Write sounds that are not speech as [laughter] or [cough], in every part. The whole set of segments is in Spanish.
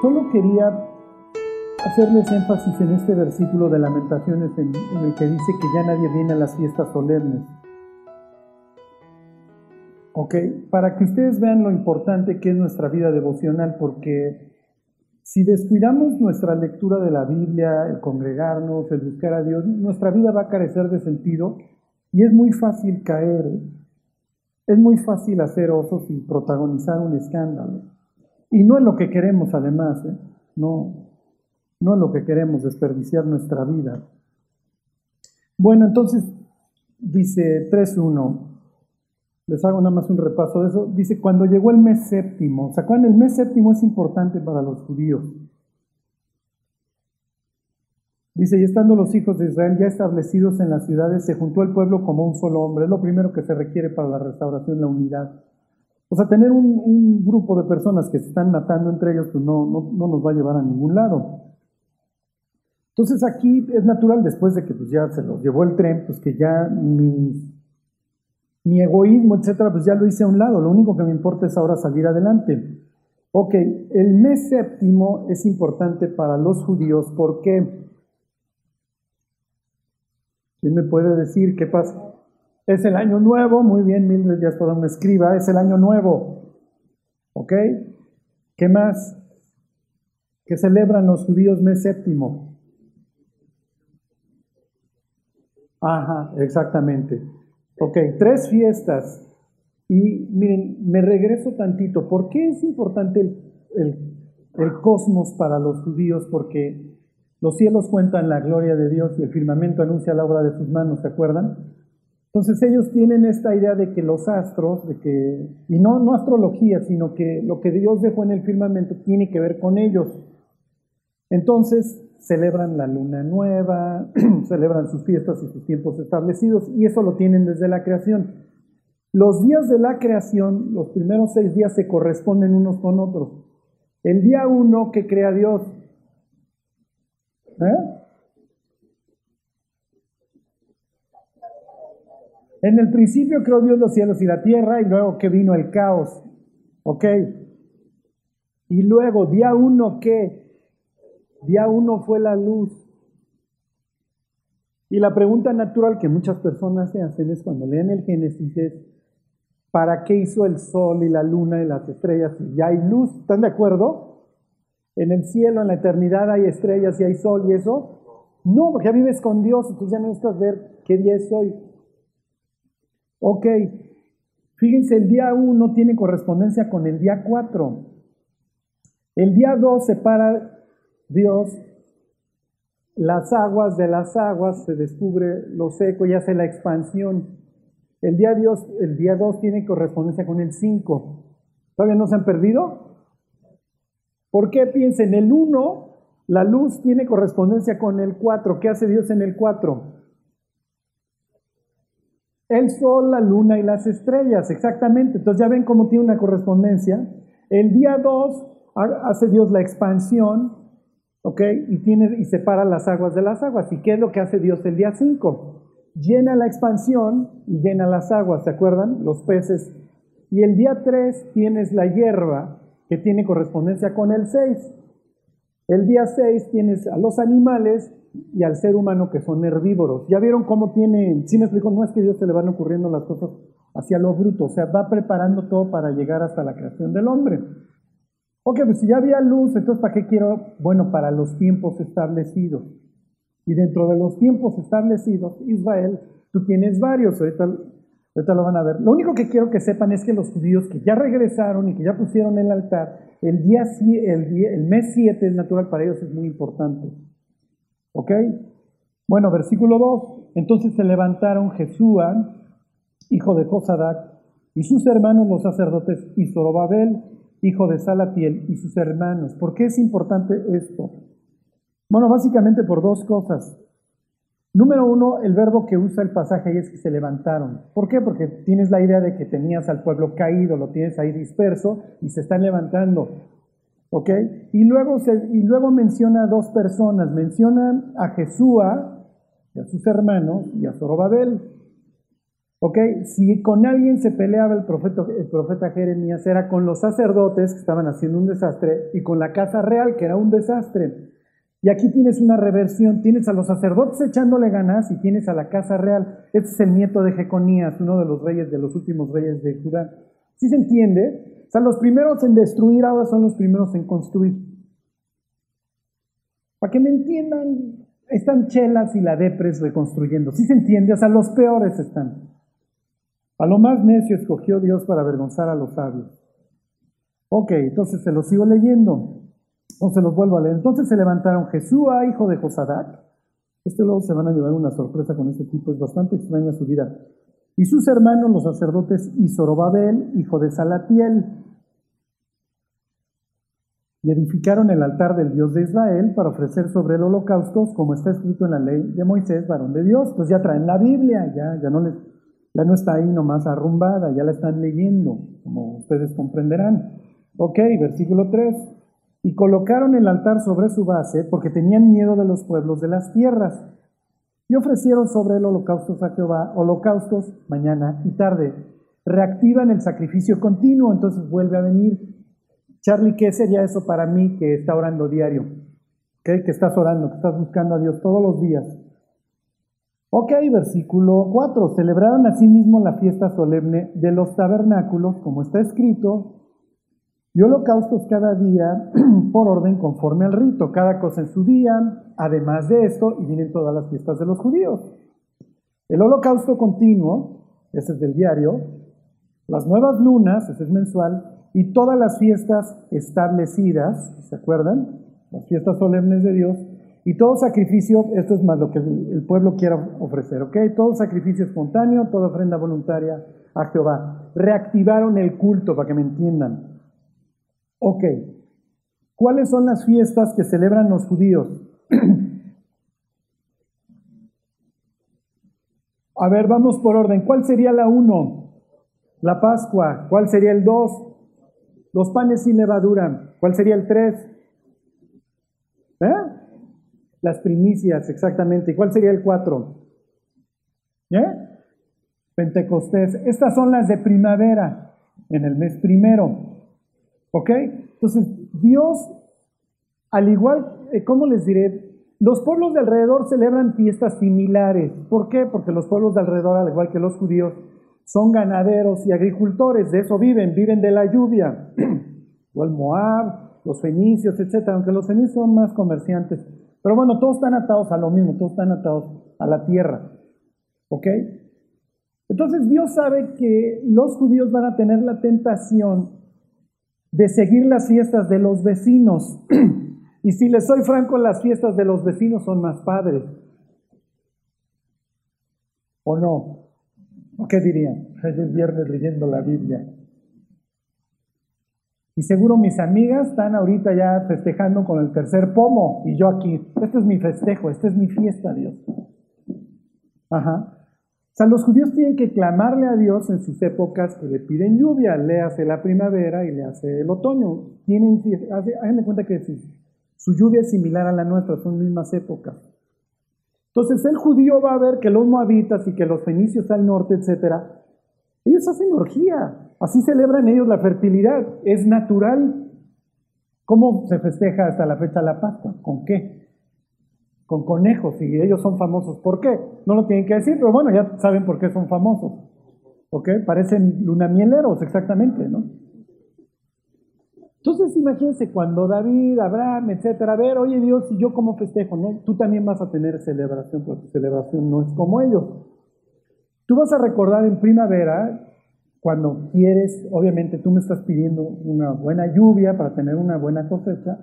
Solo quería hacerles énfasis en este versículo de lamentaciones en, el que dice que ya nadie viene a las fiestas solemnes. ¿Ok? Para que ustedes vean lo importante que es nuestra vida devocional, porque si descuidamos nuestra lectura de la Biblia, el congregarnos, el buscar a Dios, nuestra vida va a carecer de sentido y es muy fácil caer. Es muy fácil hacer osos y protagonizar un escándalo. Y no es lo que queremos además, ¿eh? no, no es lo que queremos, desperdiciar nuestra vida. Bueno, entonces dice 3.1, les hago nada más un repaso de eso, dice, cuando llegó el mes séptimo, ¿se acuerdan? El mes séptimo es importante para los judíos. Dice, y estando los hijos de Israel ya establecidos en las ciudades, se juntó el pueblo como un solo hombre. Es lo primero que se requiere para la restauración, la unidad. O sea, tener un, grupo de personas que se están matando entre ellos, pues no, no, nos va a llevar a ningún lado. Entonces aquí es natural, después de que pues ya se los llevó el tren, pues que ya mi, mi egoísmo, etcétera, pues ya lo hice a un lado. Lo único que me importa es ahora salir adelante. Ok, el mes séptimo es importante para los judíos. ¿Por qué? ¿Quién me puede decir qué pasa? Es el año nuevo, muy bien, Mildred ya todo me escriba, es el año nuevo. ¿Ok? ¿Qué más? ¿Qué celebran los judíos mes séptimo? Ajá, exactamente. Ok, tres fiestas. Y miren, me regreso tantito. ¿Por qué es importante el, el cosmos para los judíos? Porque los cielos cuentan la gloria de Dios y el firmamento anuncia la obra de sus manos, ¿se acuerdan? Entonces ellos tienen esta idea de que los astros, de que, y no, no astrología, sino que lo que Dios dejó en el firmamento tiene que ver con ellos. Entonces celebran la luna nueva, [clears throat] celebran sus fiestas y sus tiempos establecidos, y eso lo tienen desde la creación. Los días de la creación, los primeros seis días se corresponden unos con otros. El día uno que crea Dios, ¿Eh? En el principio creó Dios los cielos y la tierra y luego que vino el caos. ¿Ok? Y luego, día uno, ¿qué? Día uno fue la luz. Y la pregunta natural que muchas personas se hacen es cuando leen el Génesis es, ¿para qué hizo el sol y la luna y las estrellas? Y ya hay luz, ¿están de acuerdo? en el cielo, en la eternidad hay estrellas y hay sol y eso. No, porque ya vives con Dios, entonces ya no necesitas ver qué día es hoy. Ok, fíjense, el día 1 tiene correspondencia con el día 4. El día 2 separa Dios las aguas de las aguas, se descubre lo seco y hace la expansión. El día, Dios, el día 2 tiene correspondencia con el 5. ¿Todavía no se han perdido? ¿Por qué piensen? El 1, la luz tiene correspondencia con el 4. ¿Qué hace Dios en el 4? El sol, la luna y las estrellas, exactamente. Entonces ya ven cómo tiene una correspondencia. El día 2 hace Dios la expansión, ¿ok? Y, tiene, y separa las aguas de las aguas. ¿Y qué es lo que hace Dios el día 5? Llena la expansión y llena las aguas, ¿se acuerdan? Los peces. Y el día 3 tienes la hierba que tiene correspondencia con el 6. El día 6 tienes a los animales y al ser humano que son herbívoros. Ya vieron cómo tiene, si me explico, no es que Dios se le van ocurriendo las cosas hacia lo bruto, o sea, va preparando todo para llegar hasta la creación del hombre. Ok, pues si ya había luz, entonces ¿para qué quiero? Bueno, para los tiempos establecidos. Y dentro de los tiempos establecidos, Israel, tú tienes varios, ahorita Ahorita lo van a ver. Lo único que quiero que sepan es que los judíos que ya regresaron y que ya pusieron el altar, el, día, el, día, el mes 7 es natural para ellos, es muy importante. ¿Ok? Bueno, versículo 2. Entonces se levantaron Jesúa, hijo de Josadac, y sus hermanos los sacerdotes, y Zorobabel, hijo de Salatiel, y sus hermanos. ¿Por qué es importante esto? Bueno, básicamente por dos cosas. Número uno, el verbo que usa el pasaje ahí es que se levantaron. ¿Por qué? Porque tienes la idea de que tenías al pueblo caído, lo tienes ahí disperso y se están levantando. ¿Ok? Y luego, se, y luego menciona a dos personas. Menciona a Jesúa y a sus hermanos y a Zorobabel. ¿Ok? Si con alguien se peleaba el profeta, el profeta Jeremías, era con los sacerdotes que estaban haciendo un desastre y con la casa real que era un desastre. Y aquí tienes una reversión, tienes a los sacerdotes echándole ganas y tienes a la casa real. Este es el nieto de Jeconías, uno de los reyes, de los últimos reyes de Judá. ¿Sí se entiende? O sea, los primeros en destruir ahora son los primeros en construir. Para que me entiendan, están Chelas y la Depres reconstruyendo. ¿Sí se entiende? O sea, los peores están. A lo más necio escogió Dios para avergonzar a los sabios. Ok, entonces se los sigo leyendo. O se los vuelvo a leer. Entonces se levantaron Jesúa, hijo de Josadac. Este luego se van a llevar una sorpresa con este tipo. Es bastante extraña su vida. Y sus hermanos, los sacerdotes, y Zorobabel, hijo de Salatiel. Y edificaron el altar del Dios de Israel para ofrecer sobre el holocausto, como está escrito en la ley de Moisés, varón de Dios. Pues ya traen la Biblia, ya, ya no les ya no está ahí nomás arrumbada, ya la están leyendo, como ustedes comprenderán. Ok, versículo 3. Y colocaron el altar sobre su base porque tenían miedo de los pueblos de las tierras. Y ofrecieron sobre el holocausto a Jehová holocaustos mañana y tarde. Reactivan el sacrificio continuo, entonces vuelve a venir. Charlie, ¿qué sería eso para mí que está orando diario? ¿Okay? Que estás orando, que estás buscando a Dios todos los días. Ok, versículo 4. Celebraron asimismo la fiesta solemne de los tabernáculos, como está escrito, y holocaustos cada día [clears throat] por orden conforme al rito, cada cosa en su día, además de esto, y vienen todas las fiestas de los judíos. El holocausto continuo, ese es del diario, las nuevas lunas, ese es mensual, y todas las fiestas establecidas, ¿se acuerdan? Las fiestas solemnes de Dios, y todo sacrificio, esto es más lo que el pueblo quiera ofrecer, ¿ok? Todo sacrificio espontáneo, toda ofrenda voluntaria a Jehová. Reactivaron el culto, para que me entiendan. Ok. ¿Cuáles son las fiestas que celebran los judíos? [clears throat] A ver, vamos por orden. ¿Cuál sería la uno? La Pascua. ¿Cuál sería el dos? Los panes sin levadura. ¿Cuál sería el tres? ¿Eh? Las primicias, exactamente. ¿Y cuál sería el 4? ¿Eh? Pentecostés. Estas son las de primavera, en el mes primero. ¿Ok? Entonces, Dios, al igual, eh, ¿cómo les diré? Los pueblos de alrededor celebran fiestas similares. ¿Por qué? Porque los pueblos de alrededor, al igual que los judíos, son ganaderos y agricultores. De eso viven, viven de la lluvia. [clears throat] o el Moab, los fenicios, etc. Aunque los fenicios son más comerciantes. Pero bueno, todos están atados a lo mismo, todos están atados a la tierra. ¿Ok? Entonces Dios sabe que los judíos van a tener la tentación de seguir las fiestas de los vecinos. [clears throat] y si les soy franco, las fiestas de los vecinos son más padres. ¿O no? ¿Qué dirían? El viernes leyendo la Biblia. Y seguro mis amigas están ahorita ya festejando con el tercer pomo y yo aquí. Este es mi festejo, esta es mi fiesta, Dios. Ajá. Los judíos tienen que clamarle a Dios en sus épocas que le piden lluvia. Le hace la primavera y le hace el otoño. Tienen, háganme cuenta que su, su lluvia es similar a la nuestra, son mismas épocas. Entonces el judío va a ver que los moabitas y que los fenicios al norte, etcétera, ellos hacen orgía. Así celebran ellos la fertilidad, es natural. ¿Cómo se festeja hasta la fecha la Pascua? ¿Con qué? Con conejos, y ellos son famosos. ¿Por qué? No lo tienen que decir, pero bueno, ya saben por qué son famosos. ¿Ok? Parecen lunamieleros, exactamente, ¿no? Entonces imagínense cuando David, Abraham, etcétera, a ver, oye Dios, si yo como festejo, ¿no? Tú también vas a tener celebración, porque tu celebración no es como ellos. Tú vas a recordar en primavera cuando quieres, obviamente tú me estás pidiendo una buena lluvia para tener una buena cosecha,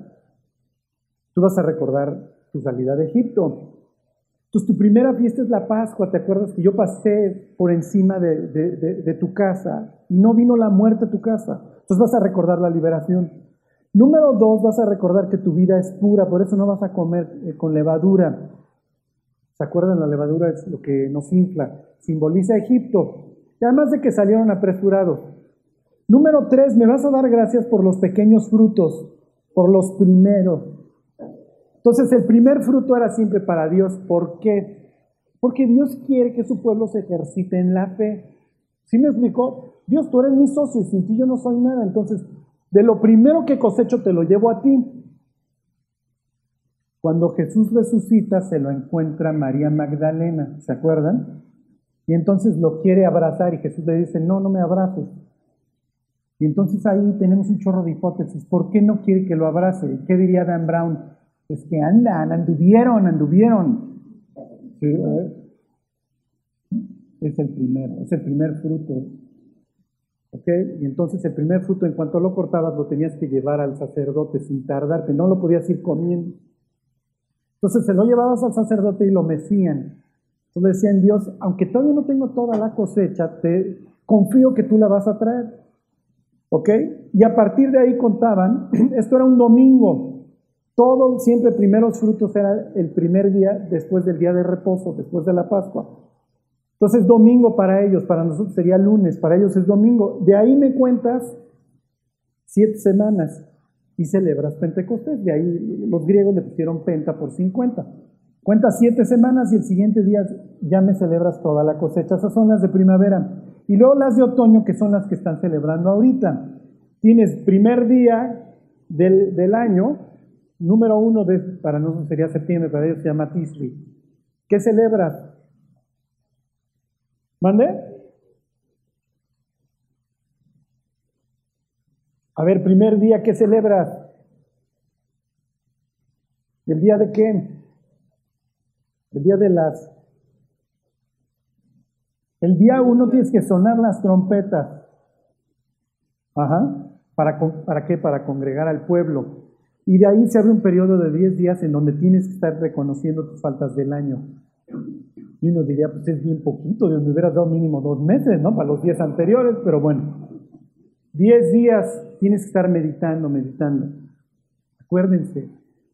tú vas a recordar tu salida de Egipto. Entonces tu primera fiesta es la Pascua, ¿te acuerdas que yo pasé por encima de, de tu casa y no vino la muerte a tu casa? Entonces vas a recordar la liberación. Número dos, vas a recordar que tu vida es pura, por eso no vas a comer eh, con levadura. ¿Se acuerdan? La levadura es lo que nos infla. Simboliza Egipto. Y además de que salieron apresurados. Número tres, me vas a dar gracias por los pequeños frutos, por los primeros. Entonces el primer fruto era siempre para Dios. ¿Por qué? Porque Dios quiere que su pueblo se ejercite en la fe. ¿Sí me explicó? Dios, tú eres mi socio y sin ti yo no soy nada. Entonces, de lo primero que cosecho te lo llevo a ti. Cuando Jesús resucita, se lo encuentra María Magdalena, ¿se acuerdan? Y entonces lo quiere abrazar y Jesús le dice, no, no me abraces. Y entonces ahí tenemos un chorro de hipótesis. ¿Por qué no quiere que lo abrace? ¿Qué diría Dan Brown? Es que andan, anduvieron, anduvieron. es el primero, es el primer fruto. ¿Ok? Y entonces el primer fruto, en cuanto lo cortabas, lo tenías que llevar al sacerdote sin tardarte, no lo podías ir comiendo. Entonces se lo llevabas al sacerdote y lo mecían. Entonces decían, Dios, aunque todavía no tengo toda la cosecha, te confío que tú la vas a traer. ¿Ok? Y a partir de ahí contaban, [clears throat] esto era un domingo, todo, siempre primeros frutos era el primer día después del día de reposo, después de la Pascua. Entonces domingo para ellos, para nosotros sería lunes, para ellos es domingo. De ahí me cuentas siete semanas y celebras Pentecostés. De ahí los griegos le pusieron penta por 50. Cuentas siete semanas y el siguiente día ya me celebras toda la cosecha. Esas son las de primavera. Y luego las de otoño, que son las que están celebrando ahorita. Tienes primer día del, año, número uno, de, para nosotros sería septiembre, para ellos se llama Tisri. ¿Qué celebras? ¿Mande? A ver, primer día, ¿qué celebras? ¿El día de qué? El día de las... El día uno tienes que sonar las trompetas. Ajá. ¿Para, ¿Para qué? Para congregar al pueblo. Y de ahí se abre un periodo de 10 días en donde tienes que estar reconociendo tus faltas del año. Y uno diría, pues es bien poquito, Dios me hubieras dado mínimo dos meses, ¿no? Para los días anteriores, pero bueno. 10 días tienes que estar meditando, meditando. Acuérdense,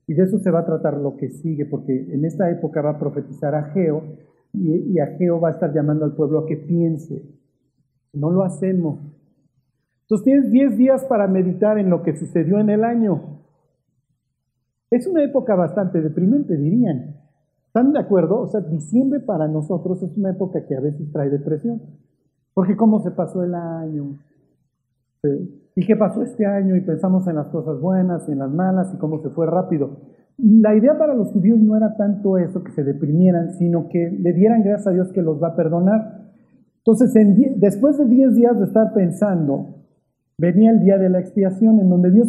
y de eso se va a tratar lo que sigue, porque en esta época va a profetizar Ageo y, y Ageo va a estar llamando al pueblo a que piense. No lo hacemos. Entonces tienes 10 días para meditar en lo que sucedió en el año. Es una época bastante deprimente, dirían. ¿Están de acuerdo? O sea, diciembre para nosotros es una época que a veces trae depresión. Porque cómo se pasó el año. ¿Y qué pasó este año? Y pensamos en las cosas buenas en las malas y cómo se fue rápido. La idea para los judíos no era tanto eso, que se deprimieran, sino que le dieran gracias a Dios que los va a perdonar. Entonces, después de 10 días de estar pensando, venía el día de la expiación, en donde Dios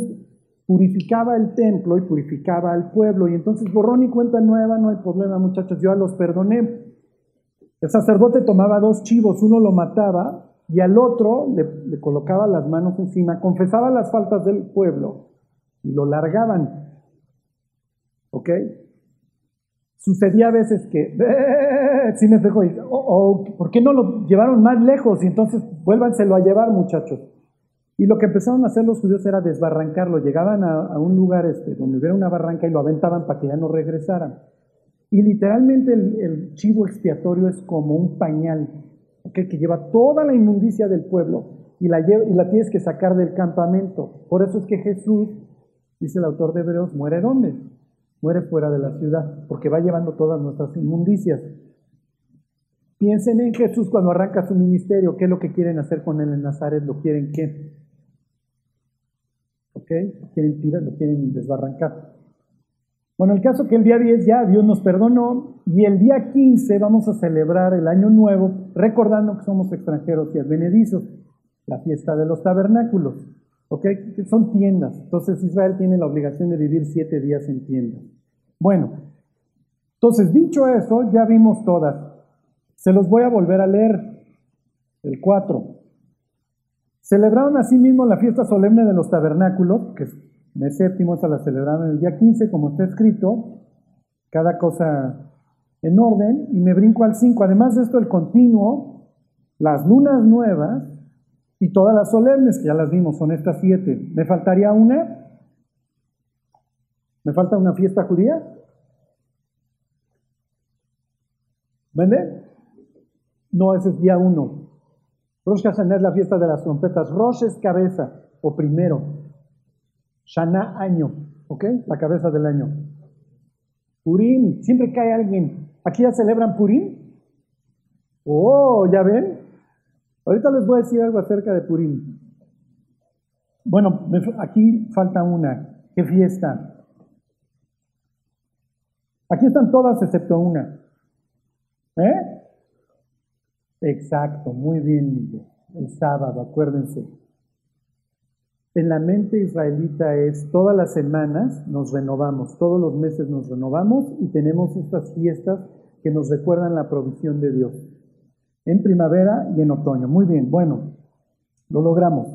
purificaba el templo y purificaba al pueblo. Y entonces borrón y cuenta nueva, no hay problema muchachos, yo los perdoné. El sacerdote tomaba dos chivos, uno lo mataba y al otro le, colocaba las manos encima, confesaba las faltas del pueblo y lo largaban. ¿Ok? Sucedía a veces que, [laughs] si me dejo, o, ¿por qué no lo llevaron más lejos? Y entonces vuélvanselo a llevar, muchachos. Y lo que empezaron a hacer los judíos era desbarrancarlo. Llegaban a, un lugar este, donde hubiera una barranca y lo aventaban para que ya no regresaran. Y literalmente el chivo expiatorio es como un pañal que lleva toda la inmundicia del pueblo y la, y la tienes que sacar del campamento. Por eso es que Jesús, dice el autor de Hebreos, muere dónde? Muere fuera de la ciudad, porque va llevando todas nuestras inmundicias. Piensen en Jesús cuando arranca su ministerio, qué es lo que quieren hacer con él en Nazaret, lo quieren qué. ¿Ok? Quieren tirar, lo quieren desbarrancar. Bueno, el caso que el día 10 ya Dios nos perdonó y el día 15 vamos a celebrar el año nuevo recordando que somos extranjeros y advenedizos, la fiesta de los tabernáculos, ¿ok? Que son tiendas. Entonces Israel tiene la obligación de vivir siete días en tiendas. Bueno, entonces dicho eso, ya vimos todas. Se los voy a volver a leer. El 4. Celebraron asimismo la fiesta solemne de los tabernáculos, que es mes séptimo, esa la celebraron el día 15, como está escrito, cada cosa en orden, y me brinco al 5. Además de esto, el continuo, las lunas nuevas y todas las solemnes, que ya las vimos, son estas siete. ¿Me faltaría una? ¿Me falta una fiesta judía? ¿Vende? No, ese es día uno. Rosh Hashanah es la fiesta de las trompetas. Rosh es cabeza o primero. Shana año, ¿ok? La cabeza del año. Purim, siempre cae alguien. ¿Aquí ya celebran Purim? Oh, ¿ya ven? Ahorita les voy a decir algo acerca de Purim. Bueno, aquí falta una. ¿Qué fiesta? Aquí están todas excepto una. ¿Eh? Exacto, muy bien, Miguel. El sábado, acuérdense. En la mente israelita es todas las semanas nos renovamos, todos los meses nos renovamos y tenemos estas fiestas que nos recuerdan la provisión de Dios. En primavera y en otoño. Muy bien, bueno, lo logramos.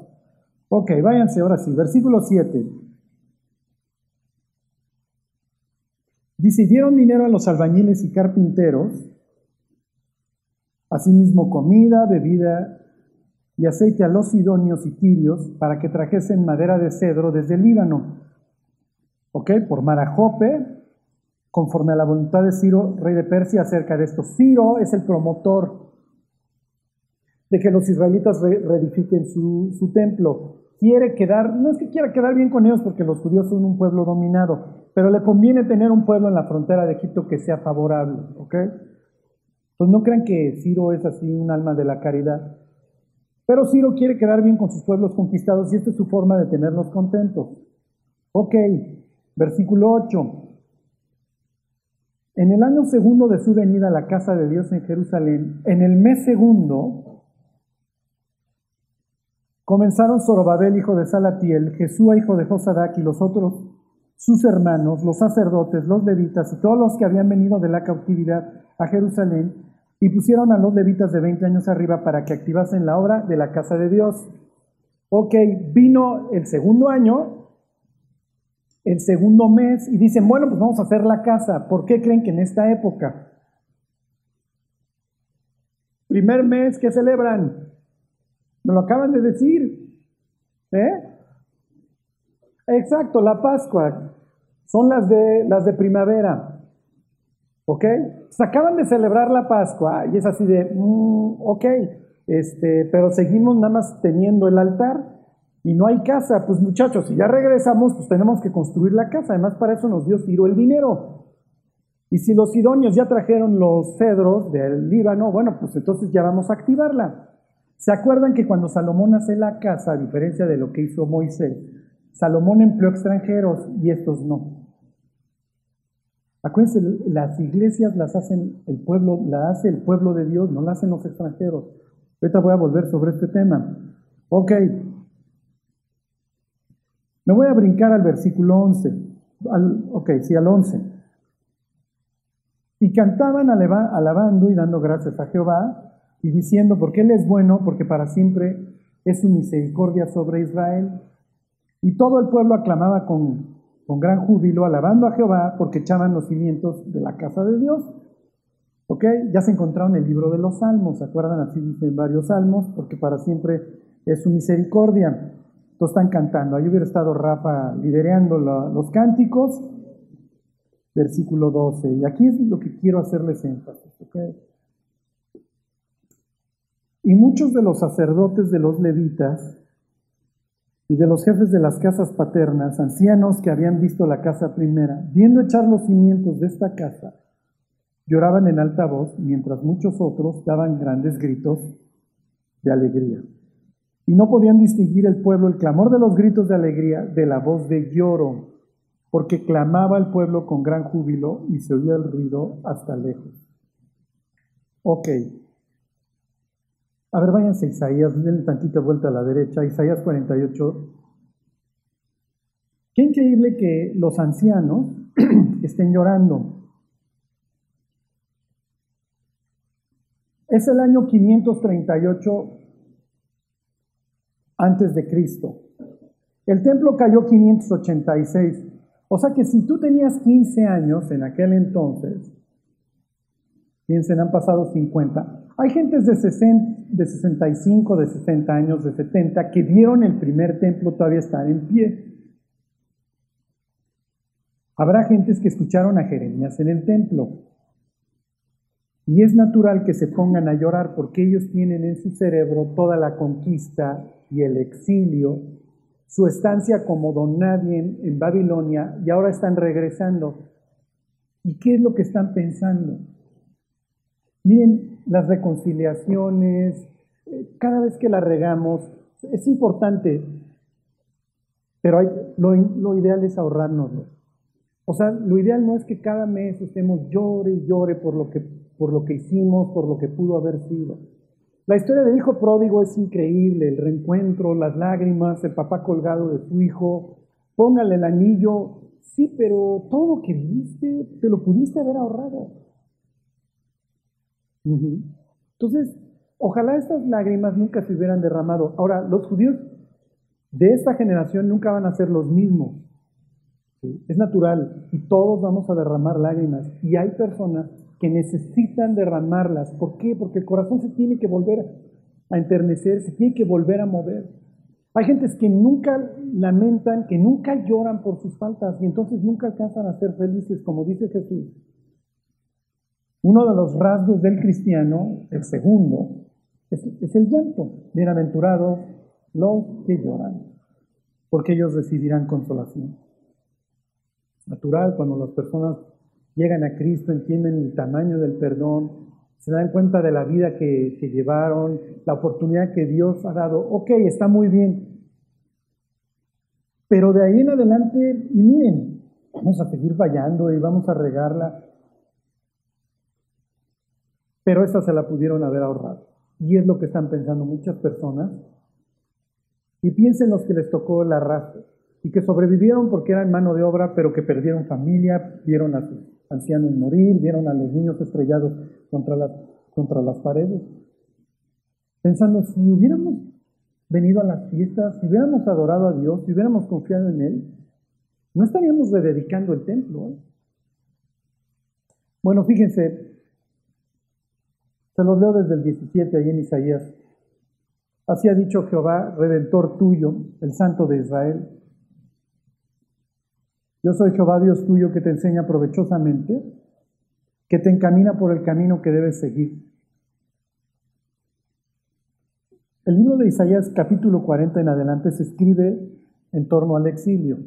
Ok, váyanse ahora sí. Versículo 7. Dice, dieron dinero a los albañiles y carpinteros, asimismo comida, bebida y aceite a los sidonios y tirios para que trajesen madera de cedro desde el Líbano. ¿Ok? Por Marajope, conforme a la voluntad de Ciro, rey de Persia, acerca de esto. Ciro es el promotor de que los israelitas reedifiquen su, su templo. Quiere quedar, no es que quiera quedar bien con ellos porque los judíos son un pueblo dominado, pero le conviene tener un pueblo en la frontera de Egipto que sea favorable, ¿ok? Entonces no crean que Ciro es así un alma de la caridad. Pero Ciro quiere quedar bien con sus pueblos conquistados y esta es su forma de tenerlos contentos. Ok, versículo 8. En el año segundo de su venida a la casa de Dios en Jerusalén, en el mes segundo, comenzaron Zorobabel, hijo de Salatiel, Jesúa, hijo de Josadac, y los otros, sus hermanos, los sacerdotes, los levitas y todos los que habían venido de la cautividad a Jerusalén, y pusieron a los levitas de 20 años arriba para que activasen la obra de la casa de Dios. Ok, vino el segundo año, el segundo mes, y dicen, bueno, pues vamos a hacer la casa. ¿Por qué creen que en esta época? Primer mes que celebran, me lo acaban de decir. ¿Eh? Exacto, la Pascua. Son las de, las de primavera. ¿Ok? Se acaban de celebrar la Pascua y es así de, mm, ok, este, pero seguimos nada más teniendo el altar y no hay casa. Pues muchachos, si ya regresamos, pues tenemos que construir la casa. Además, para eso nos dio Ciro el dinero. Y si los sidonios ya trajeron los cedros del Líbano, bueno, pues entonces ya vamos a activarla. ¿Se acuerdan que cuando Salomón hace la casa, a diferencia de lo que hizo Moisés, Salomón empleó extranjeros y estos no? Acuérdense, las iglesias las hacen el pueblo, la hace el pueblo de Dios, no la hacen los extranjeros. Ahorita voy a volver sobre este tema. Ok. Me voy a brincar al versículo 11. ok, sí, al 11. Y cantaban alabando y dando gracias a Jehová y diciendo, porque Él es bueno, porque para siempre es su misericordia sobre Israel. Y todo el pueblo aclamaba con con gran júbilo, alabando a Jehová, porque echaban los cimientos de la casa de Dios. ¿Ok? Ya se encontraron en el libro de los salmos, ¿se acuerdan? Así dicen varios salmos, porque para siempre es su misericordia. Todos están cantando. Ahí hubiera estado Rafa liderando los cánticos. Versículo 12. Y aquí es lo que quiero hacerles énfasis. ¿ok? Y muchos de los sacerdotes de los levitas y de los jefes de las casas paternas, ancianos que habían visto la casa primera, viendo echar los cimientos de esta casa, lloraban en alta voz, mientras muchos otros daban grandes gritos de alegría. Y no podían distinguir el pueblo el clamor de los gritos de alegría de la voz de lloro, porque clamaba el pueblo con gran júbilo y se oía el ruido hasta lejos. Ok, a ver, váyanse a Isaías, denle tantita vuelta a la derecha, Isaías 48. Qué increíble que los ancianos [clears throat] estén llorando. Es el año 538 antes de Cristo. El templo cayó 586. O sea que si tú tenías 15 años en aquel entonces, piensen, han pasado 50, hay gentes de, 60, de 65, de 60 años, de 70, que vieron el primer templo todavía estar en pie. Habrá gentes que escucharon a Jeremías en el templo. Y es natural que se pongan a llorar porque ellos tienen en su cerebro toda la conquista y el exilio, su estancia como don nadie en Babilonia y ahora están regresando. ¿Y qué es lo que están pensando? Miren, las reconciliaciones, eh, cada vez que la regamos, es importante, pero lo, lo ideal es ahorrárnoslo. O sea, lo ideal no es que cada mes estemos llore y llore por lo que, por lo que hicimos, por lo que pudo haber sido. La historia del hijo pródigo es increíble, el reencuentro, las lágrimas, el papá colgado de su hijo, póngale el anillo, sí, pero todo lo que viviste te lo pudiste haber ahorrado. Entonces, ojalá estas lágrimas nunca se hubieran derramado. Ahora, los judíos de esta generación nunca van a ser los mismos. Es natural y todos vamos a derramar lágrimas. Y hay personas que necesitan derramarlas. ¿Por qué? Porque el corazón se tiene que volver a enternecer, se tiene que volver a mover. Hay gentes que nunca lamentan, que nunca lloran por sus faltas y entonces nunca alcanzan a ser felices, como dice Jesús. Uno de los rasgos del cristiano, el segundo, es, el llanto. Bienaventurados los que lloran, porque ellos recibirán consolación. Natural cuando las personas llegan a Cristo, entienden el tamaño del perdón, se dan cuenta de la vida que, llevaron, la oportunidad que Dios ha dado. Ok, está muy bien. Pero de ahí en adelante, y miren, vamos a seguir fallando y vamos a regarla. Pero esa se la pudieron haber ahorrado. Y es lo que están pensando muchas personas. Y piensen los que les tocó el arrastre y que sobrevivieron porque eran mano de obra, pero que perdieron familia, vieron a sus ancianos morir, vieron a los niños estrellados contra las, contra las paredes, pensando, si hubiéramos venido a las fiestas, si hubiéramos adorado a Dios, si hubiéramos confiado en Él, no estaríamos rededicando el templo. ¿eh? Bueno, fíjense, se los leo desde el 17 ahí en Isaías. Así ha dicho Jehová, redentor tuyo, el Santo de Israel. Yo soy Jehová Dios tuyo que te enseña provechosamente, que te encamina por el camino que debes seguir. El libro de Isaías capítulo 40 en adelante se escribe en torno al exilio.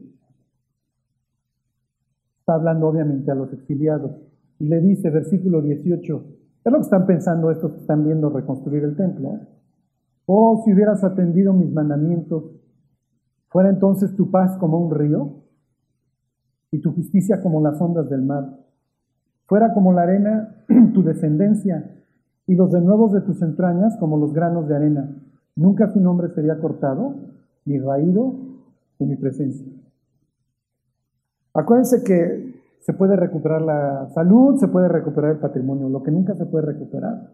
Está hablando obviamente a los exiliados. Y le dice, versículo 18, es lo que están pensando estos que están viendo reconstruir el templo. Oh, si hubieras atendido mis mandamientos, ¿fuera entonces tu paz como un río? y tu justicia como las ondas del mar. Fuera como la arena [clears throat] tu descendencia y los denuevos de tus entrañas como los granos de arena. Nunca su nombre sería cortado ni raído de mi presencia. Acuérdense que se puede recuperar la salud, se puede recuperar el patrimonio. Lo que nunca se puede recuperar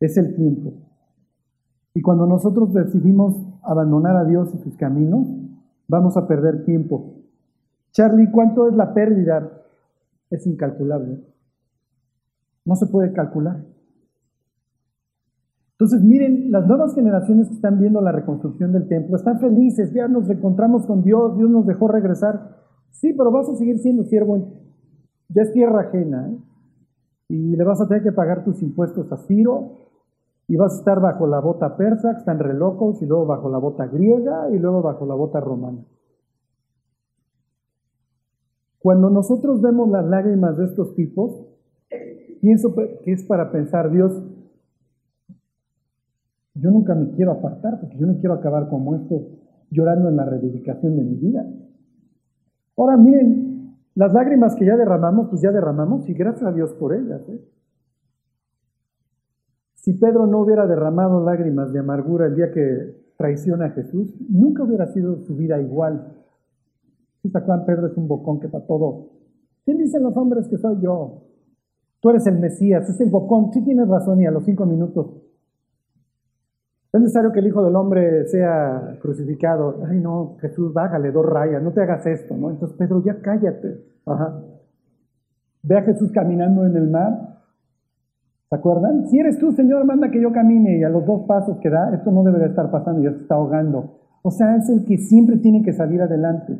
es el tiempo. Y cuando nosotros decidimos abandonar a Dios y sus caminos, vamos a perder tiempo. Charlie, ¿cuánto es la pérdida? Es incalculable. No se puede calcular. Entonces, miren, las nuevas generaciones que están viendo la reconstrucción del templo están felices, ya nos encontramos con Dios, Dios nos dejó regresar. Sí, pero vas a seguir siendo siervo, ya es tierra ajena, ¿eh? y le vas a tener que pagar tus impuestos a Ciro, y vas a estar bajo la bota persa, que están re locos, y luego bajo la bota griega, y luego bajo la bota romana. Cuando nosotros vemos las lágrimas de estos tipos, pienso que es para pensar, Dios, yo nunca me quiero apartar porque yo no quiero acabar como esto llorando en la reivindicación de mi vida. Ahora miren, las lágrimas que ya derramamos, pues ya derramamos y gracias a Dios por ellas. ¿eh? Si Pedro no hubiera derramado lágrimas de amargura el día que traiciona a Jesús, nunca hubiera sido su vida igual. Juan Pedro es un bocón que para todo. ¿Quién dicen los hombres que soy yo? Tú eres el Mesías, es el bocón. Sí tienes razón y a los cinco minutos. Es necesario que el Hijo del Hombre sea crucificado. Ay, no, Jesús, bájale dos rayas, no te hagas esto, ¿no? Entonces, Pedro, ya cállate. Ajá. Ve a Jesús caminando en el mar. ¿Se acuerdan? Si eres tú, Señor, manda que yo camine y a los dos pasos que da, esto no debería estar pasando, ya se está ahogando. O sea, es el que siempre tiene que salir adelante.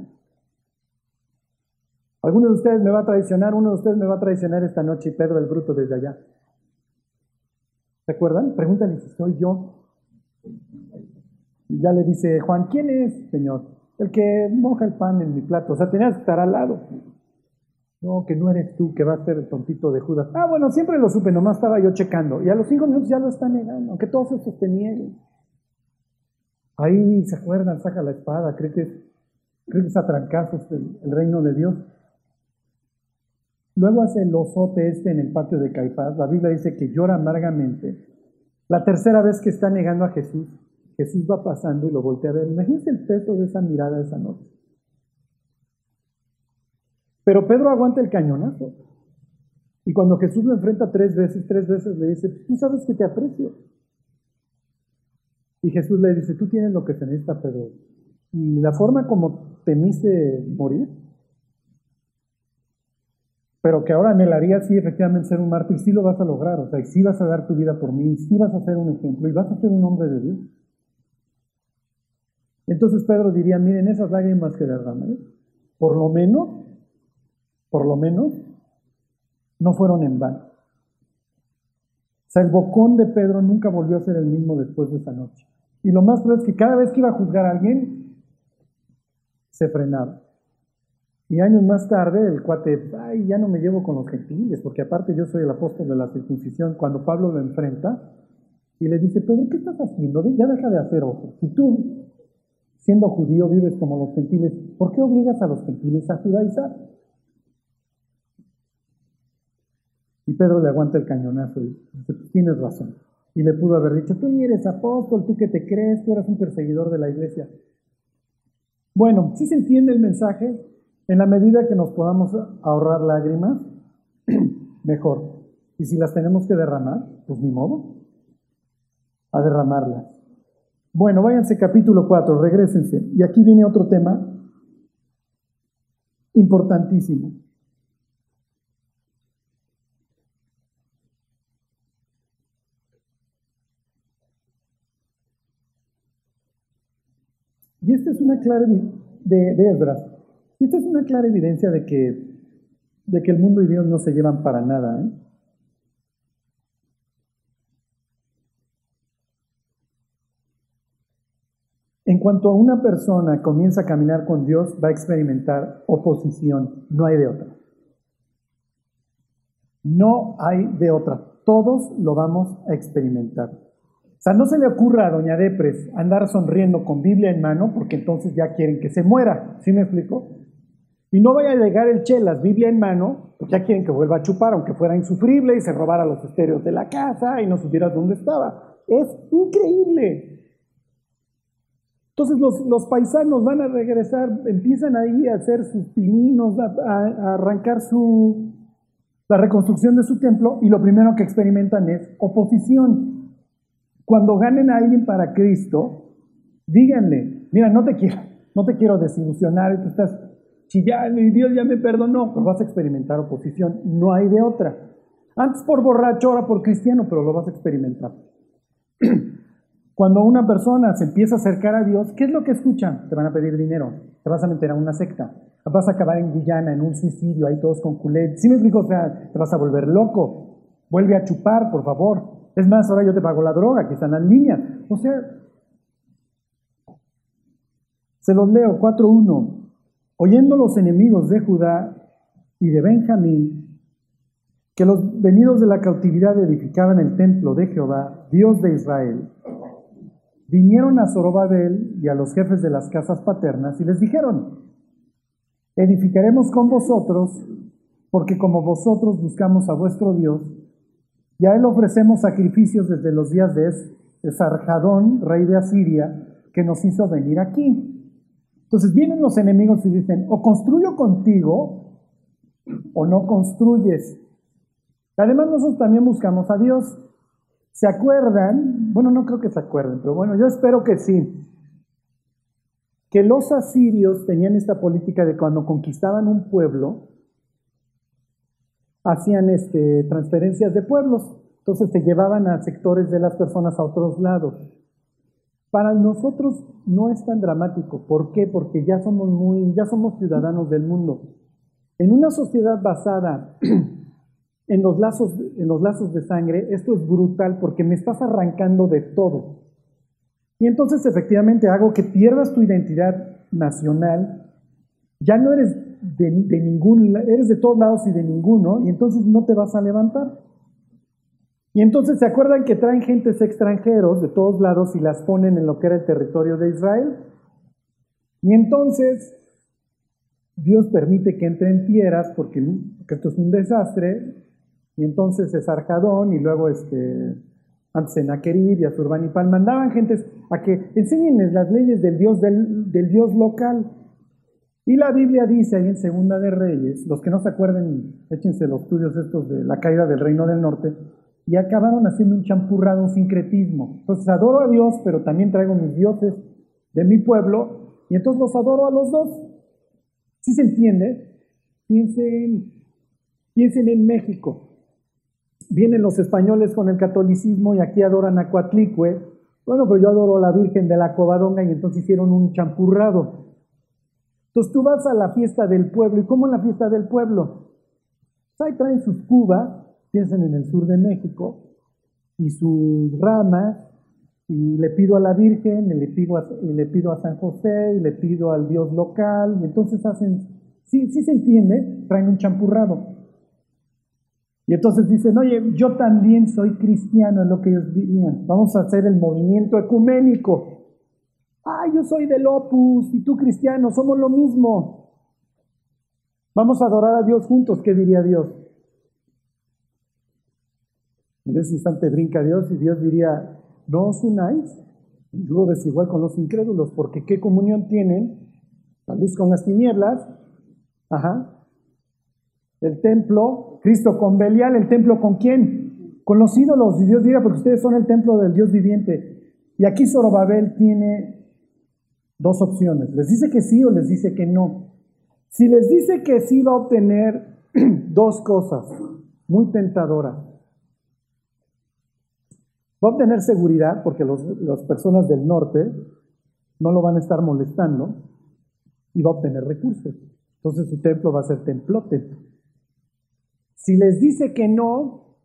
Alguno de ustedes me va a traicionar, uno de ustedes me va a traicionar esta noche Pedro el bruto desde allá. ¿Se acuerdan? Pregúntale si soy yo. Y ya le dice Juan, ¿quién es, Señor? El que moja el pan en mi plato. O sea, tenías que estar al lado. No, que no eres tú, que va a ser el tontito de Judas. Ah, bueno, siempre lo supe, nomás estaba yo checando. Y a los cinco minutos ya lo está negando, que todos estos tenían. Ahí se acuerdan, saca la espada, cree que es, cree es el reino de Dios. Luego hace el osote este en el patio de Caifás. La Biblia dice que llora amargamente. La tercera vez que está negando a Jesús, Jesús va pasando y lo voltea a ver. Imagínense el peso de esa mirada esa noche. Pero Pedro aguanta el cañonazo. Y cuando Jesús lo enfrenta tres veces, tres veces le dice, tú sabes que te aprecio. Y Jesús le dice, tú tienes lo que se necesita, Pedro. Y la forma como temiste morir, pero que ahora anhelaría sí efectivamente ser un mártir, sí lo vas a lograr, o sea, y sí vas a dar tu vida por mí, y sí vas a ser un ejemplo, y vas a ser un hombre de Dios. Entonces Pedro diría, miren, esas lágrimas que derramé, por lo menos por lo menos, no fueron en vano. O sea, el bocón de Pedro nunca volvió a ser el mismo después de esa noche. Y lo más probable es que cada vez que iba a juzgar a alguien, se frenaba. Y años más tarde, el cuate, ay, ya no me llevo con los gentiles, porque aparte yo soy el apóstol de la circuncisión. Cuando Pablo lo enfrenta y le dice, Pedro, ¿qué estás haciendo? Ya deja de hacer ojo. Si tú, siendo judío, vives como los gentiles, ¿por qué obligas a los gentiles a judaizar? Y Pedro le aguanta el cañonazo y dice, pues tienes razón. Y le pudo haber dicho, tú ni eres apóstol, tú que te crees, tú eres un perseguidor de la iglesia. Bueno, si se entiende el mensaje, en la medida que nos podamos ahorrar lágrimas, [clears throat] mejor. Y si las tenemos que derramar, pues ni modo, a derramarlas. Bueno, váyanse capítulo 4, regresense. Y aquí viene otro tema importantísimo. Y esta es una clara de, de. Esta es una clara evidencia de que, de que el mundo y Dios no se llevan para nada. ¿eh? En cuanto una persona comienza a caminar con Dios, va a experimentar oposición. No hay de otra. No hay de otra. Todos lo vamos a experimentar. O sea, no se le ocurra a doña Depres andar sonriendo con Biblia en mano porque entonces ya quieren que se muera. ¿Sí me explico? Y no vaya a llegar el Chelas, Biblia en mano, porque ya quieren que vuelva a chupar, aunque fuera insufrible y se robara los estéreos de la casa y no supiera dónde estaba. Es increíble. Entonces los, paisanos van a regresar, empiezan ahí a hacer sus pininos, a, arrancar su, la reconstrucción de su templo y lo primero que experimentan es oposición. Cuando ganen a alguien para Cristo, díganle, mira, no te quiero, no te quiero desilusionar, tú estás chillando y Dios ya me perdonó, pero vas a experimentar oposición, no hay de otra. Antes por borracho, ahora por cristiano, pero lo vas a experimentar. [clears throat] Cuando una persona se empieza a acercar a Dios, ¿qué es lo que escuchan? Te van a pedir dinero, te vas a meter a una secta, vas a acabar en Guyana, en un suicidio, ahí todos con culé. ¿Sí me explico? O sea, te vas a volver loco, vuelve a chupar, por favor. Es más, ahora yo te pago la droga, que están en línea. O sea, se los leo 4.1. Oyendo los enemigos de Judá y de Benjamín, que los venidos de la cautividad edificaban el templo de Jehová, Dios de Israel, vinieron a Zorobabel y a los jefes de las casas paternas y les dijeron, edificaremos con vosotros, porque como vosotros buscamos a vuestro Dios, ya él ofrecemos sacrificios desde los días de Esarjadón, rey de Asiria, que nos hizo venir aquí. Entonces vienen los enemigos y dicen, o construyo contigo o no construyes. Además nosotros también buscamos a Dios. ¿Se acuerdan? Bueno, no creo que se acuerden, pero bueno, yo espero que sí. Que los asirios tenían esta política de cuando conquistaban un pueblo, hacían este, transferencias de pueblos, entonces se llevaban a sectores de las personas a otros lados. Para nosotros no es tan dramático. ¿Por qué? Porque ya somos muy, ya somos ciudadanos del mundo. En una sociedad basada [clears throat] en los lazos, en los lazos de sangre, esto es brutal porque me estás arrancando de todo. Y entonces efectivamente hago que pierdas tu identidad nacional. Ya no eres de, de ningún, eres de todos lados y de ninguno, y entonces no te vas a levantar. Y entonces se acuerdan que traen gentes extranjeros de todos lados y las ponen en lo que era el territorio de Israel. Y entonces Dios permite que entren fieras porque, esto es un desastre. Y entonces es Arcadón y luego este, antes Senaquerib y Azurbanipal mandaban gentes a que enseñenles las leyes del Dios, del, del Dios local. Y la Biblia dice ahí en Segunda de Reyes, los que no se acuerden, échense los estudios estos de la caída del reino del norte, y acabaron haciendo un champurrado, un sincretismo. Entonces adoro a Dios, pero también traigo mis dioses de mi pueblo, y entonces los adoro a los dos. ¿Sí se entiende? Piensen, piensen en México. Vienen los españoles con el catolicismo y aquí adoran a Coatlicue. Bueno, pero yo adoro a la Virgen de la Covadonga y entonces hicieron un champurrado. Entonces tú vas a la fiesta del pueblo. ¿Y cómo en la fiesta del pueblo? Pues ahí traen sus cubas, piensen en el sur de México, y sus ramas, y le pido a la Virgen, y le pido a, y le pido a San José, y le pido al Dios local, y entonces hacen, sí, sí se entiende, traen un champurrado. Y entonces dicen, oye, yo también soy cristiano, es lo que ellos dirían. Vamos a hacer el movimiento ecuménico. Ah, yo soy del Opus y tú cristiano, somos lo mismo. Vamos a adorar a Dios juntos, ¿qué diría Dios? En ese instante brinca Dios y Dios diría, no os unáis en desigual con los incrédulos, porque ¿qué comunión tienen? La luz con las tinieblas, ajá. El templo, Cristo con Belial, el templo con quién? Con los ídolos. Y Dios diría, porque ustedes son el templo del Dios viviente. Y aquí Zorobabel tiene dos opciones. Les dice que sí o les dice que no. Si les dice que sí va a obtener [clears throat] dos cosas muy tentadoras. Va a obtener seguridad porque las personas del norte no lo van a estar molestando y va a obtener recursos. Entonces su templo va a ser templote. Si les dice que no,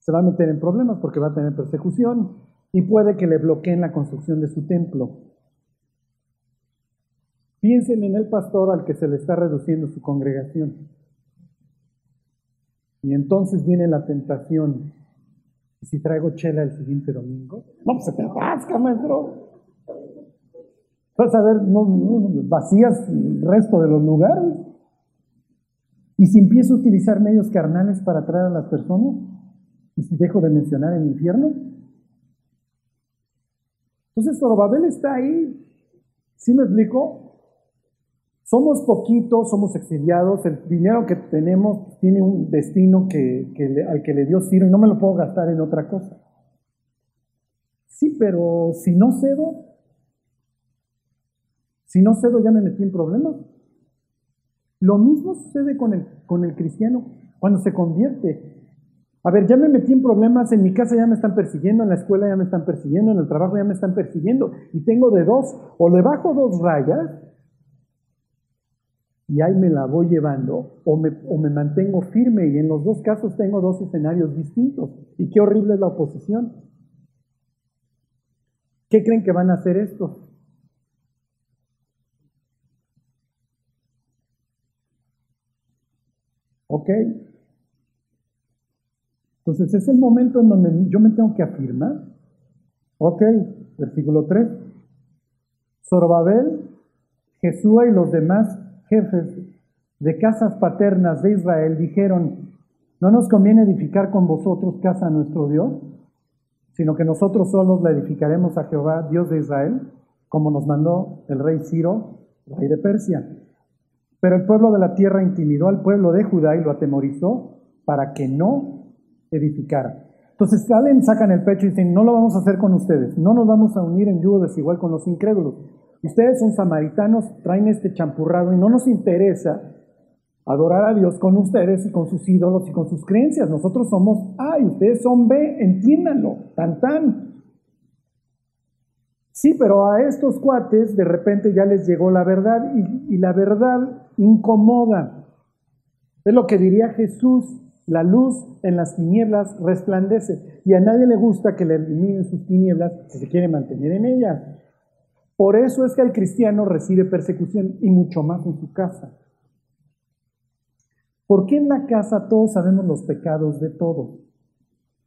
se va a meter en problemas porque va a tener persecución y puede que le bloqueen la construcción de su templo. Piensen en el pastor al que se le está reduciendo su congregación. Y entonces viene la tentación ¿Y si traigo chela el siguiente domingo? No, pues se te atasca, maestro. Vas a ver vacías el resto de los lugares. ¿Y si empiezo a utilizar medios carnales para atraer a las personas? ¿Y si dejo de mencionar el infierno? Entonces Zorobabel está ahí. ¿Sí me explico? Somos poquitos, somos exiliados, el dinero que tenemos tiene un destino que, al que le dio Ciro y no me lo puedo gastar en otra cosa. Sí, pero si no cedo, si no cedo ya me metí en problemas. Lo mismo sucede con el, con el cristiano cuando se convierte. A ver, ya me metí en problemas, en mi casa ya me están persiguiendo, en la escuela ya me están persiguiendo, en el trabajo ya me están persiguiendo y tengo de dos, o le bajo dos rayas y ahí me la voy llevando o me, o me mantengo firme y en los dos casos tengo dos escenarios distintos. Y qué horrible es la oposición. ¿Qué creen que van a hacer estos? ¿Ok? Entonces es el momento en donde yo me tengo que afirmar. Ok, versículo 3. Zorobabel, Jesús y los demás jefes de casas paternas de Israel dijeron, no nos conviene edificar con vosotros casa a nuestro Dios, sino que nosotros solos la edificaremos a Jehová, Dios de Israel, como nos mandó el rey Ciro, rey de Persia. Pero el pueblo de la tierra intimidó al pueblo de Judá y lo atemorizó para que no edificara. Entonces salen, sacan el pecho y dicen, no lo vamos a hacer con ustedes, no nos vamos a unir en yugo desigual con los incrédulos. Ustedes son samaritanos, traen este champurrado y no nos interesa adorar a Dios con ustedes y con sus ídolos y con sus creencias. Nosotros somos A y ustedes son B, entiéndanlo, tan tan. Sí, pero a estos cuates de repente ya les llegó la verdad y, la verdad incomoda. Es lo que diría Jesús, la luz en las tinieblas resplandece y a nadie le gusta que le eliminen sus tinieblas si se quiere mantener en ellas. Por eso es que el cristiano recibe persecución y mucho más en su casa. Porque en la casa todos sabemos los pecados de todos.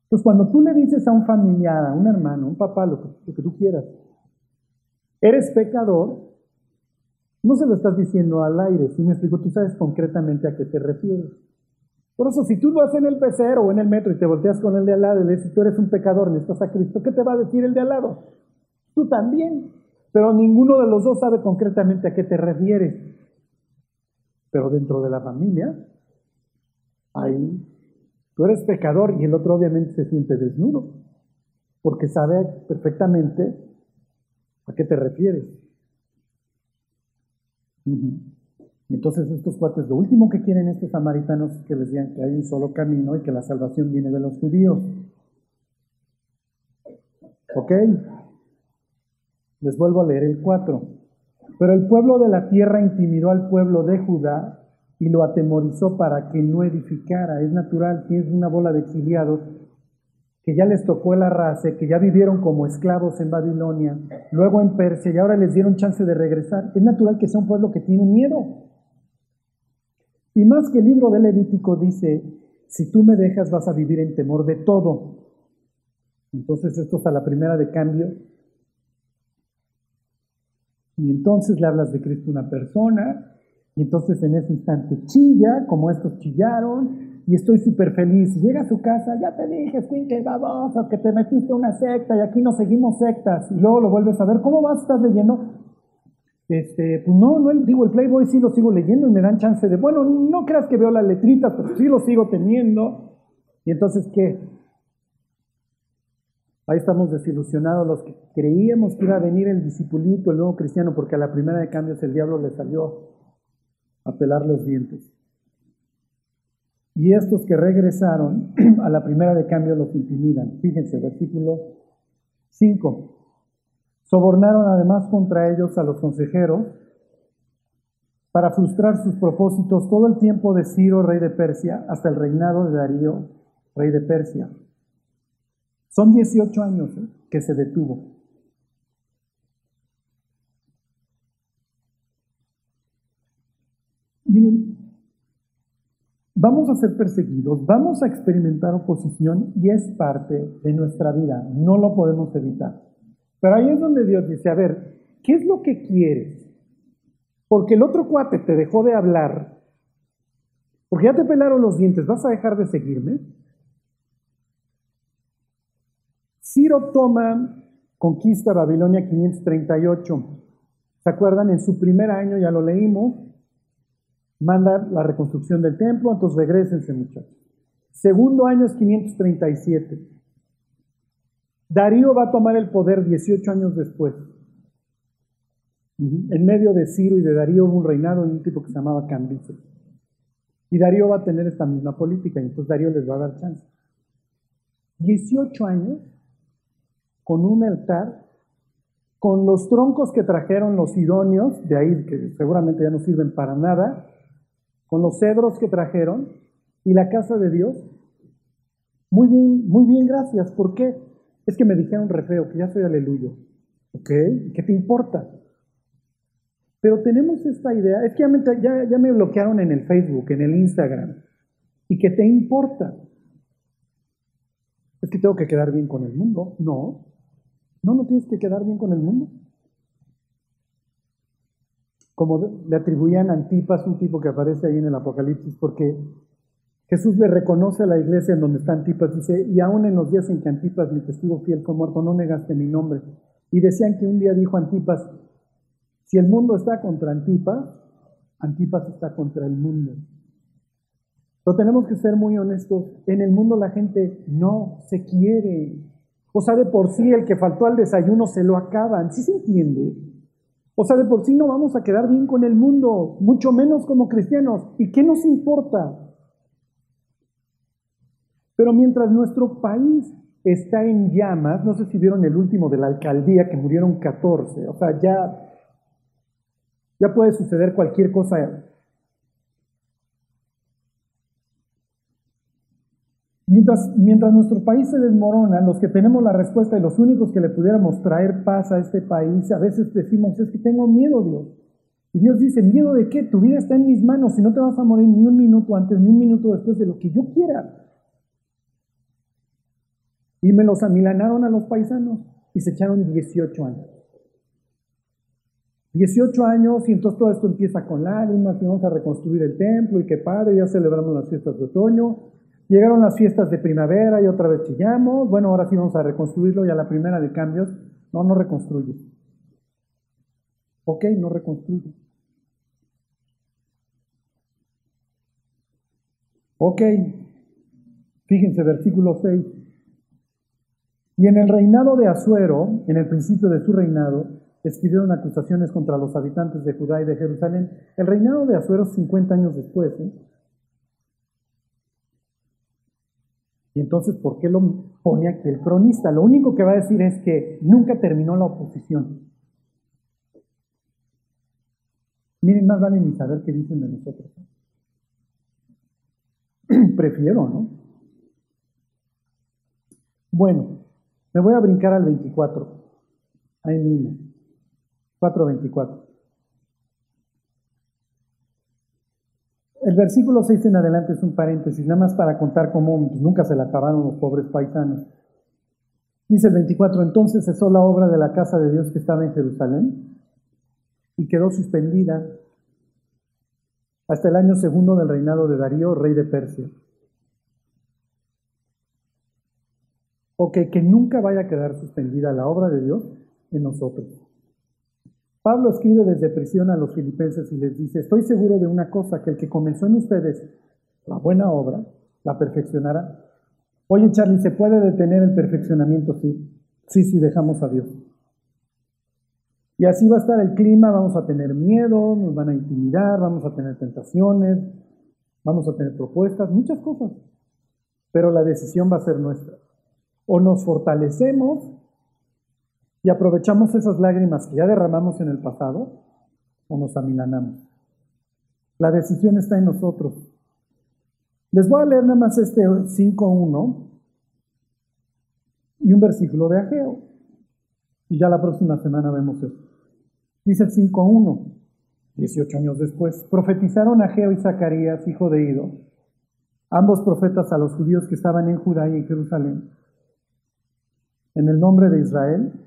Entonces, cuando tú le dices a un familiar, a un hermano, un papá, lo que tú quieras, eres pecador, no se lo estás diciendo al aire, si me explico, tú sabes concretamente a qué te refieres. Por eso, si tú vas en el pecero o en el metro y te volteas con el de al lado y le dices, tú eres un pecador, necesitas a Cristo, ¿qué te va a decir el de al lado? Tú también. Pero ninguno de los dos sabe concretamente a qué te refieres. Pero dentro de la familia, ahí, tú eres pecador y el otro obviamente se siente desnudo, porque sabe perfectamente a qué te refieres. Entonces estos cuates, lo último que quieren estos samaritanos es que les digan que hay un solo camino y que la salvación viene de los judíos. ¿Ok? Les vuelvo a leer el 4. Pero el pueblo de la tierra intimidó al pueblo de Judá y lo atemorizó para que no edificara. Es natural, que es una bola de exiliados que ya les tocó el arrase, que ya vivieron como esclavos en Babilonia, luego en Persia y ahora les dieron chance de regresar. Es natural que sea un pueblo que tiene miedo. Y más que el libro de Levítico dice, si tú me dejas vas a vivir en temor de todo. Entonces esto es a la primera de cambio. Y entonces le hablas de Cristo a una persona, y entonces en ese instante chilla, como estos chillaron, y estoy súper feliz. Llega a su casa, ya te dije, Squinkle, baboso, que te metiste una secta y aquí no seguimos sectas. Y luego lo vuelves a ver, ¿cómo vas? ¿Estás leyendo? Este, pues no, no, digo, el Playboy sí lo sigo leyendo y me dan chance de, bueno, no creas que veo las letritas, pero sí lo sigo teniendo. Y entonces, ¿qué? Ahí estamos desilusionados los que creíamos que iba a venir el discipulito, el nuevo cristiano, porque a la primera de cambios el diablo le salió a pelar los dientes. Y estos que regresaron [clears throat] a la primera de cambio los intimidan. Fíjense, versículo 5. Sobornaron además contra ellos a los consejeros para frustrar sus propósitos todo el tiempo de Ciro, rey de Persia, hasta el reinado de Darío, rey de Persia. Son 18 años ¿eh? que se detuvo. Vamos a ser perseguidos, vamos a experimentar oposición y es parte de nuestra vida, no lo podemos evitar. Pero ahí es donde Dios dice, a ver, ¿qué es lo que quieres? Porque el otro cuate te dejó de hablar, porque ya te pelaron los dientes, ¿vas a dejar de seguirme? Ciro toma, conquista Babilonia 538. ¿Se acuerdan? En su primer año, ya lo leímos, manda la reconstrucción del templo, entonces regresense muchachos. Segundo año es 537. Darío va a tomar el poder 18 años después. En medio de Ciro y de Darío hubo un reinado de un tipo que se llamaba Cambises. Y Darío va a tener esta misma política y entonces Darío les va a dar chance. 18 años con un altar, con los troncos que trajeron los idóneos, de ahí que seguramente ya no sirven para nada, con los cedros que trajeron y la casa de Dios. Muy bien, muy bien, gracias. ¿Por qué? Es que me dijeron re feo, que ya soy aleluyo. ¿Ok? ¿Qué te importa? Pero tenemos esta idea, es que ya me, ya, ya me bloquearon en el Facebook, en el Instagram. ¿Y qué te importa? Es que tengo que quedar bien con el mundo. No, no, no tienes que quedar bien con el mundo como le atribuían a Antipas, un tipo que aparece ahí en el Apocalipsis, porque Jesús le reconoce a la iglesia en donde está Antipas, dice, y aún en los días en que Antipas, mi testigo fiel, fue muerto, no negaste mi nombre. Y decían que un día dijo Antipas, si el mundo está contra Antipas, Antipas está contra el mundo. Pero tenemos que ser muy honestos, en el mundo la gente no se quiere. O sea, de por sí el que faltó al desayuno se lo acaban, ¿sí se entiende? O sea, de por sí no vamos a quedar bien con el mundo, mucho menos como cristianos. ¿Y qué nos importa? Pero mientras nuestro país está en llamas, no sé si vieron el último de la alcaldía que murieron 14, o sea, ya, ya puede suceder cualquier cosa. Mientras, nuestro país se desmorona, los que tenemos la respuesta y los únicos que le pudiéramos traer paz a este país, a veces decimos, es que tengo miedo, Dios. Y Dios dice, ¿miedo de qué? Tu vida está en mis manos y no te vas a morir ni un minuto antes, ni un minuto después de lo que yo quiera. Y me los amilanaron a los paisanos y se echaron 18 años. 18 años y entonces todo esto empieza con lágrimas y vamos a reconstruir el templo y qué padre, ya celebramos las fiestas de otoño. Llegaron las fiestas de primavera y otra vez chillamos. Bueno, ahora sí vamos a reconstruirlo y a la primera de cambios, no, no reconstruye. Ok, no reconstruye. Ok, fíjense, versículo 6. Y en el reinado de Asuero, en el principio de su reinado, escribieron acusaciones contra los habitantes de Judá y de Jerusalén. El reinado de Asuero 50 años después. ¿eh? Y entonces, ¿por qué lo pone aquí el cronista? Lo único que va a decir es que nunca terminó la oposición. Miren, más vale ni saber qué dicen de nosotros. [clears throat] Prefiero, ¿no? Bueno, me voy a brincar al 24. Ahí mismo. 4.24. El versículo 6 en adelante es un paréntesis, nada más para contar cómo pues, nunca se la acabaron los pobres paisanos. Dice el 24, entonces cesó la obra de la casa de Dios que estaba en Jerusalén y quedó suspendida hasta el año segundo del reinado de Darío, rey de Persia. O que, que nunca vaya a quedar suspendida la obra de Dios en nosotros. Pablo escribe desde prisión a los filipenses y les dice, estoy seguro de una cosa, que el que comenzó en ustedes la buena obra, la perfeccionará. Oye, Charlie, ¿se puede detener el perfeccionamiento? Sí, sí, sí, dejamos a Dios. Y así va a estar el clima, vamos a tener miedo, nos van a intimidar, vamos a tener tentaciones, vamos a tener propuestas, muchas cosas. Pero la decisión va a ser nuestra. O nos fortalecemos y aprovechamos esas lágrimas que ya derramamos en el pasado o nos amilanamos. La decisión está en nosotros. Les voy a leer nada más este 5.1 y un versículo de Ageo. Y ya la próxima semana vemos esto. Dice el 5.1, 18 años después, profetizaron Ageo y Zacarías, hijo de Ido, ambos profetas a los judíos que estaban en Judá y en Jerusalén, en el nombre de Israel,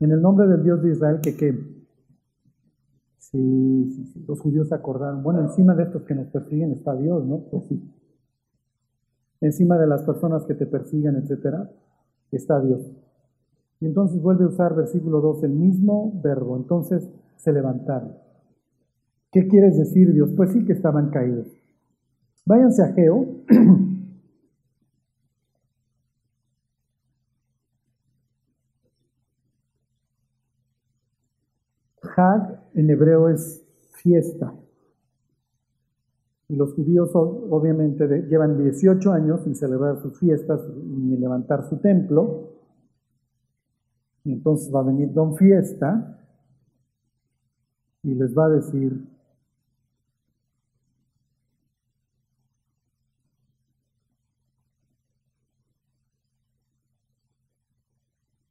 en el nombre del Dios de Israel, que qué. Sí, sí, sí, los judíos se acordaron. Bueno, encima de estos que nos persiguen está Dios, ¿no? Pues sí. Encima de las personas que te persiguen, etcétera, está Dios. Y entonces vuelve a usar versículo 2, el mismo verbo. Entonces se levantaron. ¿Qué quieres decir, Dios? Pues sí que estaban caídos. Váyanse a Geo. [clears throat] Hag en hebreo es fiesta. Y los judíos obviamente llevan 18 años sin celebrar sus fiestas ni levantar su templo. Y entonces va a venir Don Fiesta y les va a decir,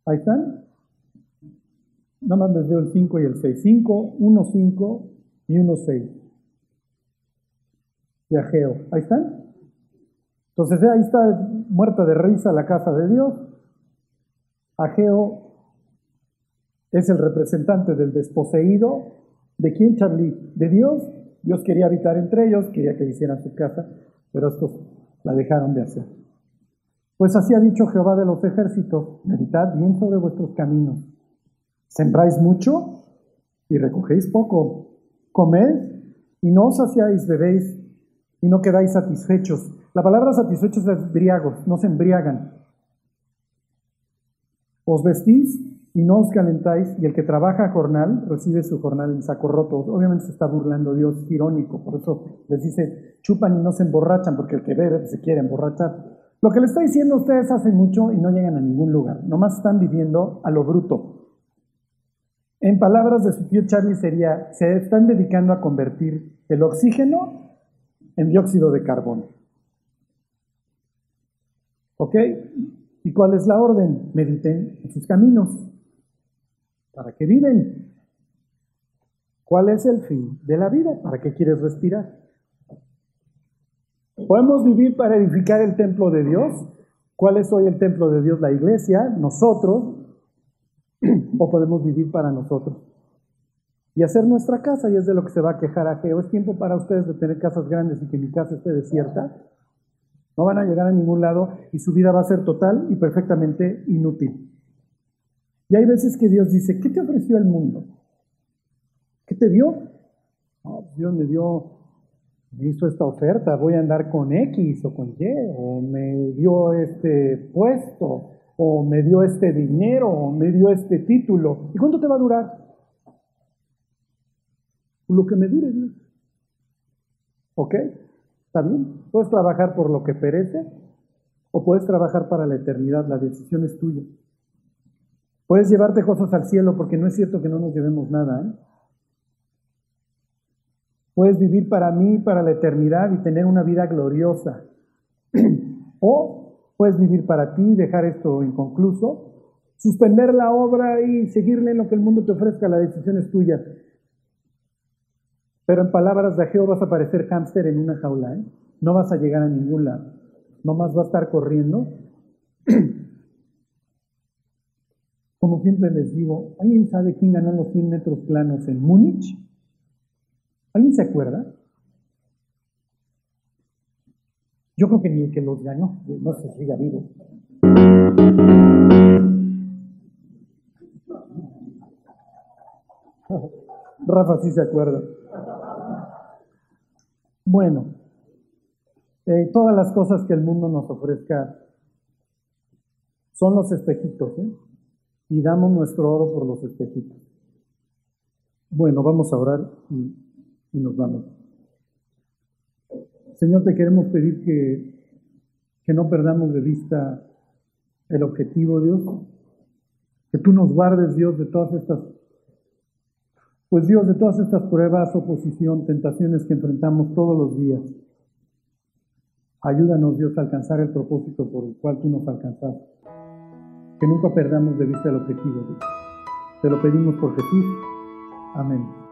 ahí están, Nada más les veo el 5 y el 6. 5, 1, 5 y 1, 6. De Ageo. Ahí están. Entonces ahí está muerta de risa la casa de Dios. Ageo es el representante del desposeído. ¿De quién, Charlie? De Dios. Dios quería habitar entre ellos, quería que hicieran su casa, pero estos la dejaron de hacer. Pues así ha dicho Jehová de los ejércitos, meditad bien sobre vuestros caminos Sembráis mucho y recogéis poco. Comed y no os saciáis, bebéis y no quedáis satisfechos. La palabra satisfechos es briagos, no se embriagan. Os vestís y no os calentáis, y el que trabaja jornal recibe su jornal en saco roto. Obviamente se está burlando Dios, irónico, por eso les dice, chupan y no se emborrachan, porque el que bebe se quiere emborrachar. Lo que le está diciendo ustedes hacen mucho y no llegan a ningún lugar, nomás están viviendo a lo bruto. En palabras de su tío Charlie sería, se están dedicando a convertir el oxígeno en dióxido de carbono. ¿Ok? ¿Y cuál es la orden? Mediten en sus caminos. ¿Para qué viven? ¿Cuál es el fin de la vida? ¿Para qué quieres respirar? ¿Podemos vivir para edificar el templo de Dios? ¿Cuál es hoy el templo de Dios? La iglesia, nosotros. ¿O podemos vivir para nosotros? Y hacer nuestra casa, y es de lo que se va a quejar a Geo. Es tiempo para ustedes de tener casas grandes y que mi casa esté desierta. No van a llegar a ningún lado y su vida va a ser total y perfectamente inútil. Y hay veces que Dios dice, ¿qué te ofreció el mundo? ¿Qué te dio? Dios me dio, me hizo esta oferta, voy a andar con X o con Y, o me dio este puesto, o me dio este dinero, o me dio este título. ¿Y cuánto te va a durar? Lo que me dure, Dios. ¿Ok? ¿Está bien? Puedes trabajar por lo que perece o puedes trabajar para la eternidad. La decisión es tuya. Puedes llevarte cosas al cielo porque no es cierto que no nos llevemos nada. ¿eh? Puedes vivir para mí, para la eternidad y tener una vida gloriosa. [clears throat] o puedes vivir para ti, dejar esto inconcluso, suspender la obra y seguirle en lo que el mundo te ofrezca. La decisión es tuya. Pero en palabras de Ageo vas a parecer hámster en una jaula, ¿eh? No vas a llegar a ningún lado. Nomás va a estar corriendo. [clears throat] Como siempre les digo, ¿alguien sabe quién ganó los 100 metros planos en Múnich? ¿Alguien se acuerda? Yo creo que ni el que los ganó, no se siga vivo. [laughs] Rafa sí se acuerda. Bueno, eh, todas las cosas que el mundo nos ofrezca son los espejitos, ¿eh? Y damos nuestro oro por los espejitos. Bueno, vamos a orar y, y nos vamos. Señor, te queremos pedir que, que no perdamos de vista el objetivo, Dios. Que tú nos guardes, Dios, de todas estas pues Dios, de todas estas pruebas, oposición, tentaciones que enfrentamos todos los días, ayúdanos Dios a alcanzar el propósito por el cual tú nos alcanzaste. Que nunca perdamos de vista el objetivo. Dios. Te lo pedimos por Jesús. Amén.